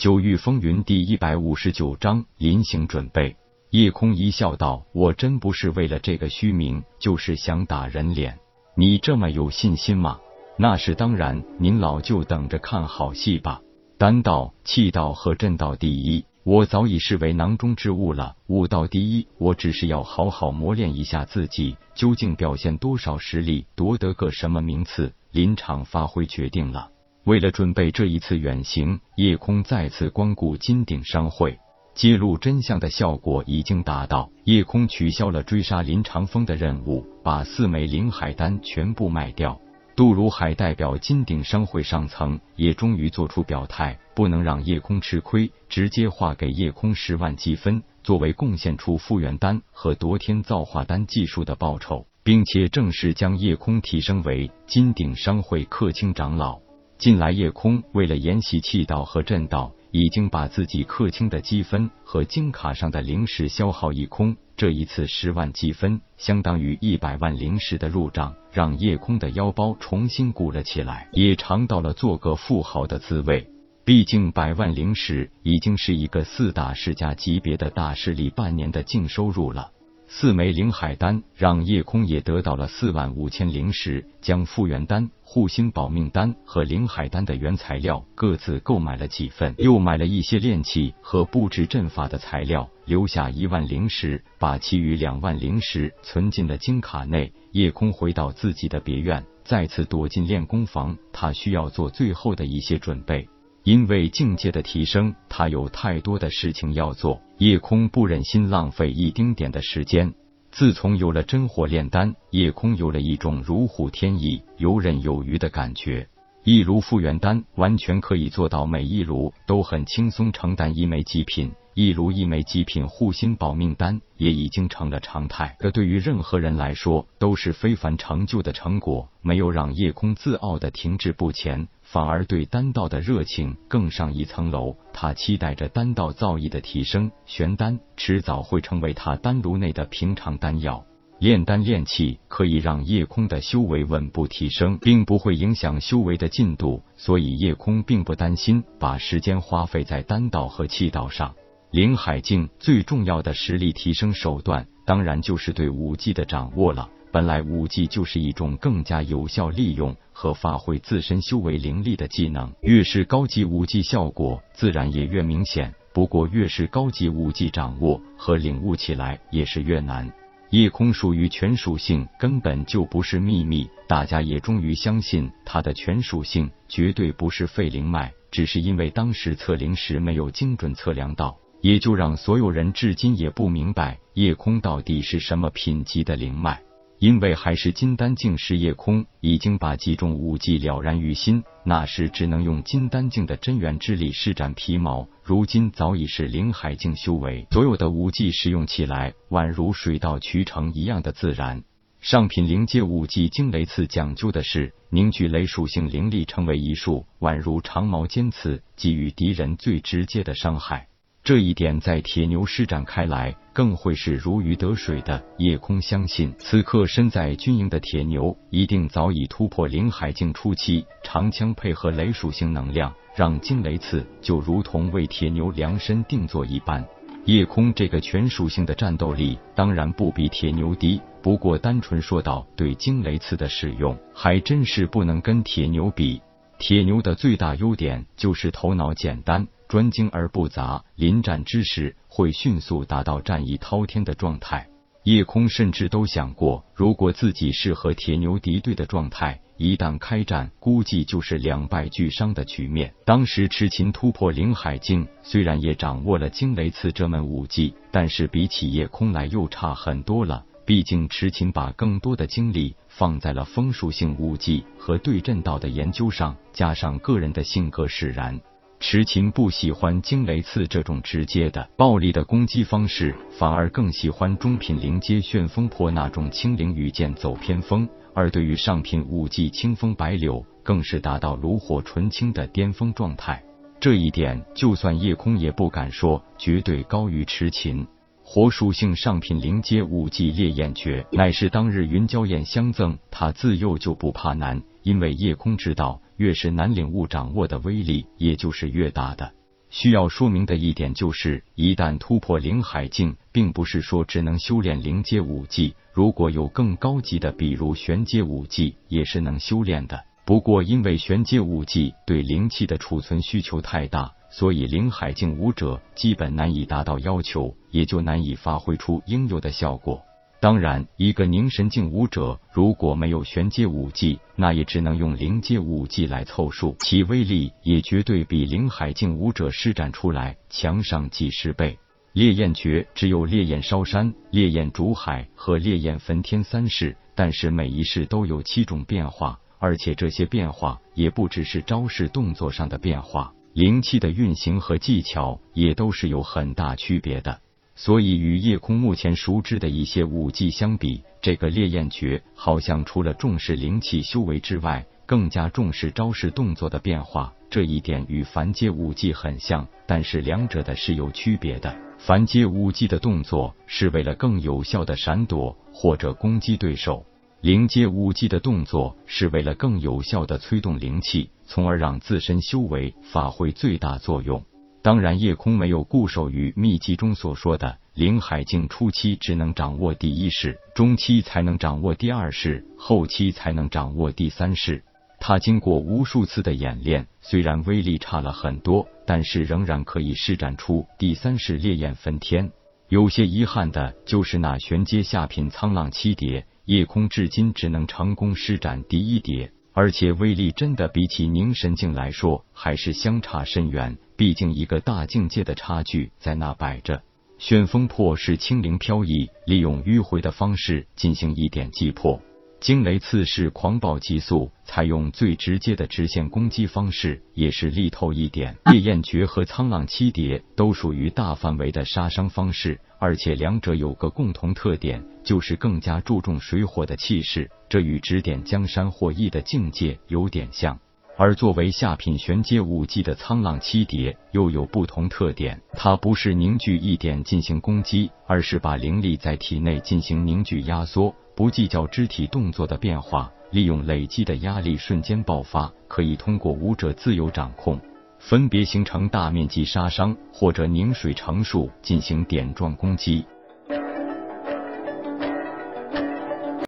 九域风云第一百五十九章临行准备。夜空一笑道：“我真不是为了这个虚名，就是想打人脸。你这么有信心吗？那是当然，您老就等着看好戏吧。丹道、气道和阵道第一，我早已视为囊中之物了。武道第一，我只是要好好磨练一下自己，究竟表现多少实力，夺得个什么名次，临场发挥决定了。”为了准备这一次远行，夜空再次光顾金鼎商会，揭露真相的效果已经达到。夜空取消了追杀林长风的任务，把四枚灵海丹全部卖掉。杜如海代表金鼎商会上层，也终于做出表态，不能让夜空吃亏，直接划给夜空十万积分，作为贡献出复原丹和夺天造化丹技术的报酬，并且正式将夜空提升为金鼎商会客卿长老。近来，夜空为了研习气道和阵道，已经把自己客卿的积分和金卡上的灵石消耗一空。这一次十万积分，相当于一百万灵石的入账，让夜空的腰包重新鼓了起来，也尝到了做个富豪的滋味。毕竟，百万灵石已经是一个四大世家级别的大势力半年的净收入了。四枚灵海丹让夜空也得到了四万五千灵石，将复原丹、护心保命丹和灵海丹的原材料各自购买了几份，又买了一些炼器和布置阵法的材料，留下一万灵石，把其余两万灵石存进了金卡内。夜空回到自己的别院，再次躲进练功房，他需要做最后的一些准备。因为境界的提升，他有太多的事情要做。夜空不忍心浪费一丁点的时间。自从有了真火炼丹，夜空有了一种如虎添翼、游刃有余的感觉。一炉复原丹完全可以做到每一炉都很轻松承担一枚极品。一炉一枚极品护心保命丹也已经成了常态，这对于任何人来说都是非凡成就的成果，没有让夜空自傲的停滞不前，反而对丹道的热情更上一层楼。他期待着丹道造诣的提升，玄丹迟早会成为他丹炉内的平常丹药。炼丹炼气可以让夜空的修为稳步提升，并不会影响修为的进度，所以夜空并不担心把时间花费在丹道和气道上。灵海境最重要的实力提升手段，当然就是对武技的掌握了。本来武技就是一种更加有效利用和发挥自身修为灵力的技能，越是高级武技，效果自然也越明显。不过，越是高级武技，掌握和领悟起来也是越难。夜空属于全属性，根本就不是秘密，大家也终于相信它的全属性绝对不是废灵脉，只是因为当时测灵时没有精准测量到。也就让所有人至今也不明白夜空到底是什么品级的灵脉，因为还是金丹境时，夜空已经把几种武技了然于心，那时只能用金丹境的真元之力施展皮毛，如今早已是灵海境修为，所有的武技使用起来宛如水到渠成一样的自然。上品灵阶武技惊雷刺讲究的是凝聚雷属性灵力成为一束，宛如长矛尖刺，给予敌人最直接的伤害。这一点在铁牛施展开来，更会是如鱼得水的。夜空相信，此刻身在军营的铁牛，一定早已突破灵海境初期。长枪配合雷属性能量，让惊雷刺就如同为铁牛量身定做一般。夜空这个全属性的战斗力，当然不比铁牛低。不过，单纯说到对惊雷刺的使用，还真是不能跟铁牛比。铁牛的最大优点就是头脑简单。专精而不杂，临战之时会迅速达到战意滔天的状态。夜空甚至都想过，如果自己是和铁牛敌对的状态，一旦开战，估计就是两败俱伤的局面。当时痴琴突破灵海境，虽然也掌握了惊雷刺这门武技，但是比起夜空来又差很多了。毕竟痴琴把更多的精力放在了风属性武技和对阵道的研究上，加上个人的性格使然。池琴不喜欢惊雷刺这种直接的、暴力的攻击方式，反而更喜欢中品灵阶旋风破那种轻灵羽剑走偏锋。而对于上品武技清风白柳，更是达到炉火纯青的巅峰状态。这一点，就算夜空也不敢说绝对高于池琴。火属性上品灵阶武技烈焰诀，乃是当日云娇艳相赠，他自幼就不怕难，因为夜空知道。越是难领悟掌握的威力，也就是越大的。需要说明的一点就是，一旦突破灵海境，并不是说只能修炼灵阶武技，如果有更高级的，比如玄阶武技，也是能修炼的。不过，因为玄阶武技对灵气的储存需求太大，所以灵海境武者基本难以达到要求，也就难以发挥出应有的效果。当然，一个凝神境武者如果没有玄阶武技，那也只能用灵阶武技来凑数，其威力也绝对比灵海境武者施展出来强上几十倍。烈焰诀只有烈焰烧山、烈焰煮海和烈焰焚天三式，但是每一式都有七种变化，而且这些变化也不只是招式动作上的变化，灵气的运行和技巧也都是有很大区别的。所以，与夜空目前熟知的一些武技相比，这个烈焰诀好像除了重视灵气修为之外，更加重视招式动作的变化。这一点与凡阶武技很像，但是两者的是有区别的。凡阶武技的动作是为了更有效的闪躲或者攻击对手，灵阶武技的动作是为了更有效的催动灵气，从而让自身修为发挥最大作用。当然，夜空没有固守于秘籍中所说的灵海境初期只能掌握第一式，中期才能掌握第二式，后期才能掌握第三式。他经过无数次的演练，虽然威力差了很多，但是仍然可以施展出第三式烈焰焚天。有些遗憾的就是那玄阶下品苍浪七蝶，夜空至今只能成功施展第一蝶。而且威力真的比起凝神境来说，还是相差甚远。毕竟一个大境界的差距在那摆着。旋风破是轻灵飘逸，利用迂回的方式进行一点击破。惊雷刺是狂暴急速，采用最直接的直线攻击方式，也是力透一点。烈焰诀和苍浪七蝶都属于大范围的杀伤方式，而且两者有个共同特点，就是更加注重水火的气势，这与指点江山或意的境界有点像。而作为下品玄阶武技的沧浪七蝶又有不同特点，它不是凝聚一点进行攻击，而是把灵力在体内进行凝聚压缩。不计较肢体动作的变化，利用累积的压力瞬间爆发，可以通过武者自由掌控，分别形成大面积杀伤或者凝水成束进行点状攻击。